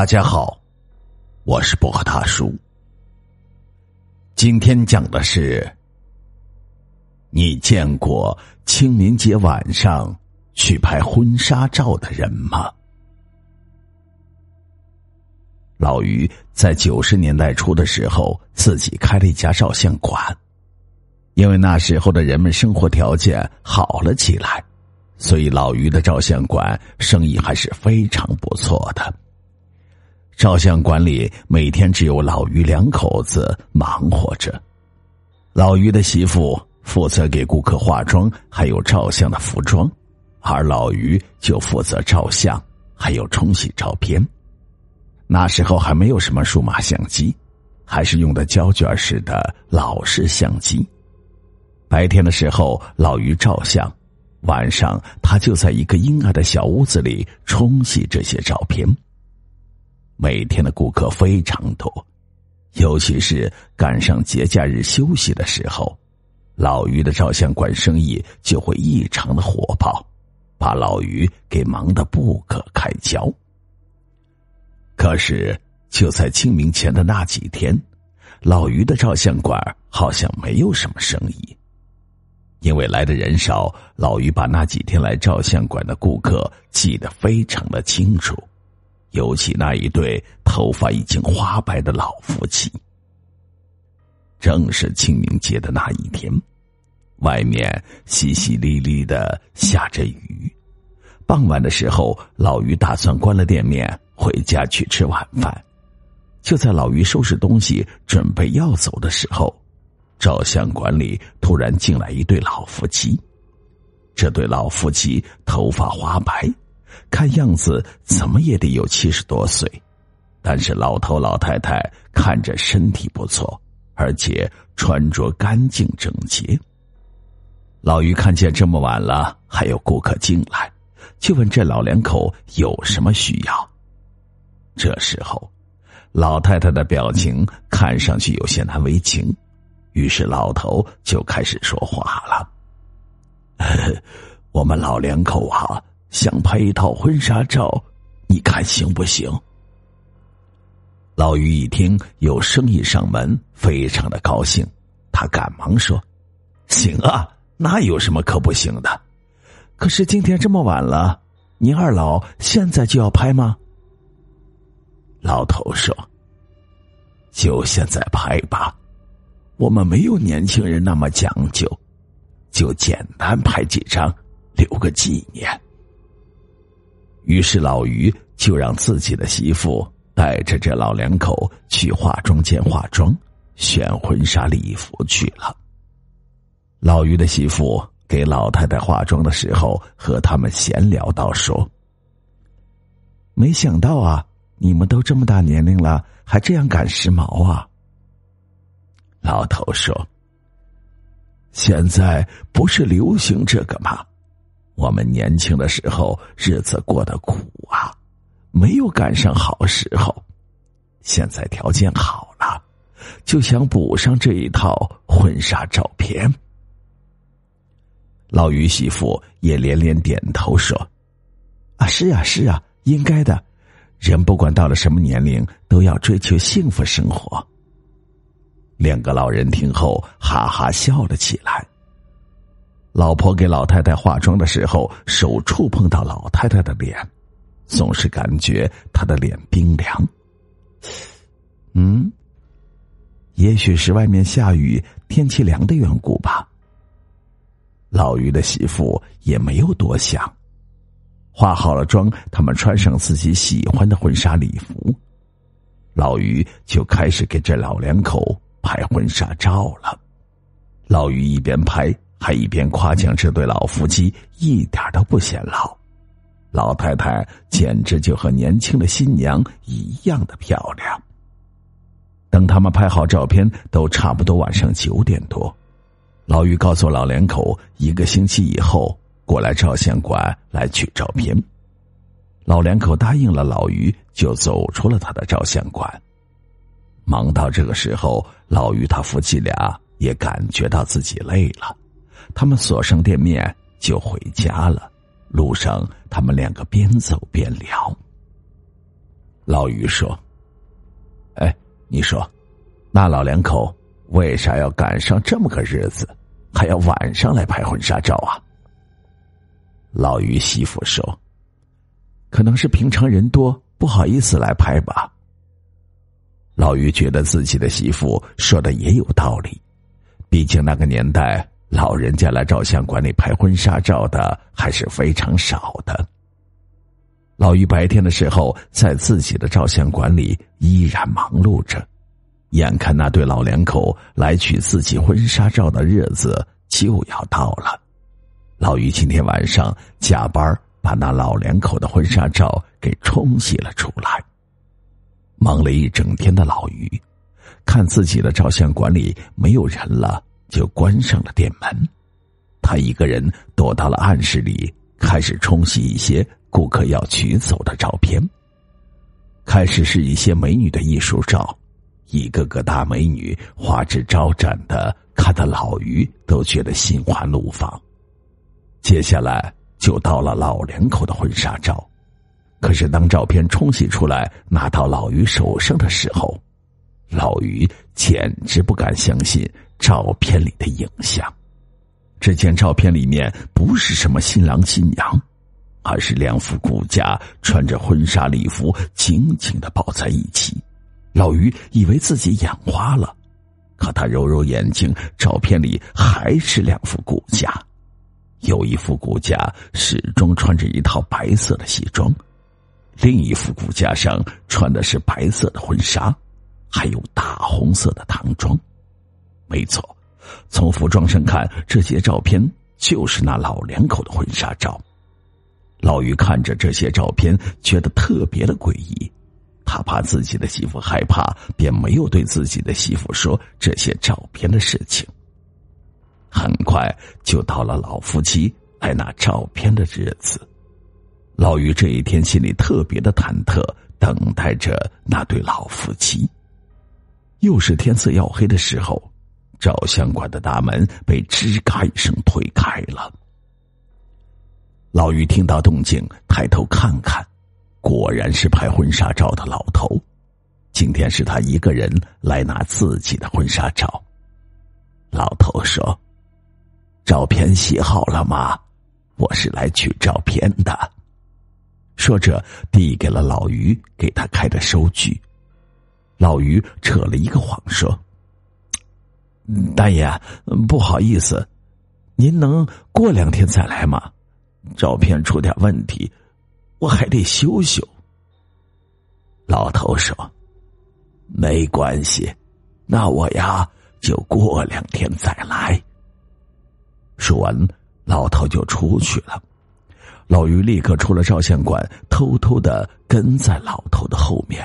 大家好，我是薄荷大叔。今天讲的是，你见过清明节晚上去拍婚纱照的人吗？老于在九十年代初的时候，自己开了一家照相馆，因为那时候的人们生活条件好了起来，所以老于的照相馆生意还是非常不错的。照相馆里每天只有老于两口子忙活着，老于的媳妇负责给顾客化妆，还有照相的服装，而老于就负责照相，还有冲洗照片。那时候还没有什么数码相机，还是用的胶卷式的老式相机。白天的时候，老于照相，晚上他就在一个阴暗的小屋子里冲洗这些照片。每天的顾客非常多，尤其是赶上节假日休息的时候，老于的照相馆生意就会异常的火爆，把老于给忙得不可开交。可是就在清明前的那几天，老于的照相馆好像没有什么生意，因为来的人少，老于把那几天来照相馆的顾客记得非常的清楚。尤其那一对头发已经花白的老夫妻，正是清明节的那一天，外面淅淅沥沥的下着雨。傍晚的时候，老于打算关了店面回家去吃晚饭。就在老于收拾东西准备要走的时候，照相馆里突然进来一对老夫妻。这对老夫妻头发花白。看样子怎么也得有七十多岁，但是老头老太太看着身体不错，而且穿着干净整洁。老于看见这么晚了还有顾客进来，就问这老两口有什么需要。这时候，老太太的表情看上去有些难为情，于是老头就开始说话了：“ 我们老两口啊。”想拍一套婚纱照，你看行不行？老于一听有生意上门，非常的高兴，他赶忙说：“行啊，那有什么可不行的？可是今天这么晚了，您二老现在就要拍吗？”老头说：“就现在拍吧，我们没有年轻人那么讲究，就简单拍几张，留个纪念。”于是老于就让自己的媳妇带着这老两口去化妆间化妆，选婚纱礼服去了。老于的媳妇给老太太化妆的时候，和他们闲聊到说：“没想到啊，你们都这么大年龄了，还这样赶时髦啊。”老头说：“现在不是流行这个吗？”我们年轻的时候日子过得苦啊，没有赶上好时候。现在条件好了，就想补上这一套婚纱照片。老于媳妇也连连点头说：“啊，是啊，是啊，应该的。人不管到了什么年龄，都要追求幸福生活。”两个老人听后哈哈笑了起来。老婆给老太太化妆的时候，手触碰到老太太的脸，总是感觉她的脸冰凉。嗯，也许是外面下雨，天气凉的缘故吧。老于的媳妇也没有多想，化好了妆，他们穿上自己喜欢的婚纱礼服，老于就开始给这老两口拍婚纱照了。老于一边拍。还一边夸奖这对老夫妻一点都不显老，老太太简直就和年轻的新娘一样的漂亮。等他们拍好照片，都差不多晚上九点多，老于告诉老两口，一个星期以后过来照相馆来取照片。老两口答应了老于，就走出了他的照相馆。忙到这个时候，老于他夫妻俩也感觉到自己累了。他们锁上店面就回家了。路上，他们两个边走边聊。老于说：“哎，你说，那老两口为啥要赶上这么个日子，还要晚上来拍婚纱照啊？”老于媳妇说：“可能是平常人多，不好意思来拍吧。”老于觉得自己的媳妇说的也有道理，毕竟那个年代老人家来照相馆里拍婚纱照的还是非常少的。老于白天的时候在自己的照相馆里依然忙碌着，眼看那对老两口来取自己婚纱照的日子就要到了。老于今天晚上加班，把那老两口的婚纱照给冲洗了出来。忙了一整天的老于，看自己的照相馆里没有人了，就关上了店门。他一个人躲到了暗室里，开始冲洗一些顾客要取走的照片。开始是一些美女的艺术照，一个个大美女花枝招展的，看得老于都觉得心花怒放。接下来就到了老两口的婚纱照，可是当照片冲洗出来拿到老于手上的时候，老于简直不敢相信照片里的影像。只见照片里面不是什么新郎新娘，而是两副骨架穿着婚纱礼服紧紧的抱在一起。老于以为自己眼花了，可他揉揉眼睛，照片里还是两副骨架。有一副骨架始终穿着一套白色的西装，另一副骨架上穿的是白色的婚纱，还有大红色的唐装。没错，从服装上看，这些照片就是那老两口的婚纱照。老于看着这些照片，觉得特别的诡异，他怕自己的媳妇害怕，便没有对自己的媳妇说这些照片的事情。很快就到了老夫妻来拿照片的日子，老于这一天心里特别的忐忑，等待着那对老夫妻。又是天色要黑的时候，照相馆的大门被吱嘎一声推开了。老于听到动静，抬头看看，果然是拍婚纱照的老头。今天是他一个人来拿自己的婚纱照。老头说。照片洗好了吗？我是来取照片的。说着，递给了老于给他开的收据。老于扯了一个谎说：“大爷，不好意思，您能过两天再来吗？照片出点问题，我还得修修。”老头说：“没关系，那我呀就过两天再来。”说完，老头就出去了。老于立刻出了照相馆，偷偷的跟在老头的后面。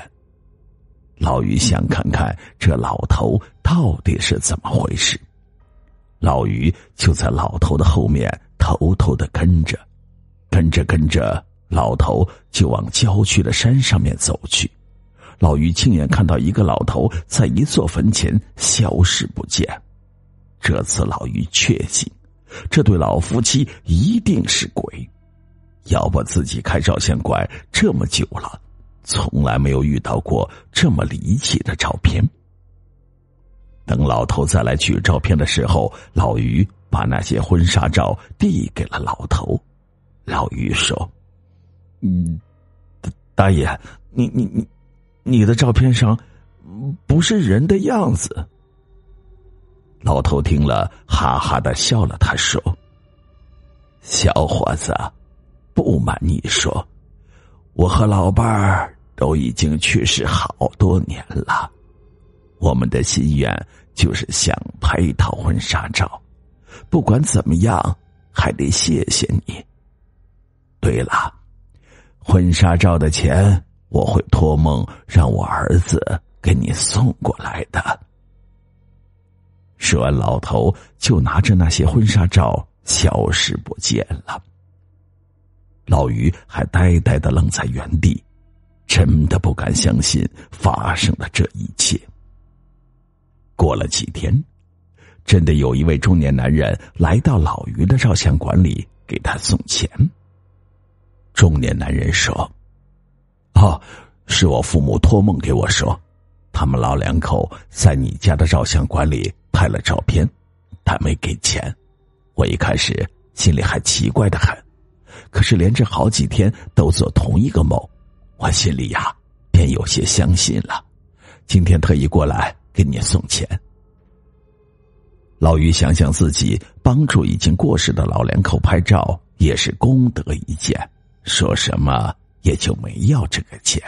老于想看看这老头到底是怎么回事。老于就在老头的后面偷偷的跟着，跟着跟着，老头就往郊区的山上面走去。老于亲眼看到一个老头在一座坟前消失不见。这次老于确信。这对老夫妻一定是鬼，要不自己开照相馆这么久了，从来没有遇到过这么离奇的照片。等老头再来取照片的时候，老于把那些婚纱照递给了老头。老于说：“嗯，大爷，你你你，你的照片上不是人的样子。”老头听了，哈哈的笑了。他说：“小伙子，不瞒你说，我和老伴儿都已经去世好多年了。我们的心愿就是想拍一套婚纱照。不管怎么样，还得谢谢你。对了，婚纱照的钱我会托梦让我儿子给你送过来的。”说完，老头就拿着那些婚纱照消失不见了。老于还呆呆的愣在原地，真的不敢相信发生的这一切。过了几天，真的有一位中年男人来到老于的照相馆里给他送钱。中年男人说：“哦，是我父母托梦给我说，他们老两口在你家的照相馆里拍了照片，但没给钱。我一开始心里还奇怪的很，可是连着好几天都做同一个梦，我心里呀便有些相信了。今天特意过来给你送钱。老于想想自己帮助已经过世的老两口拍照，也是功德一件，说什么也就没要这个钱。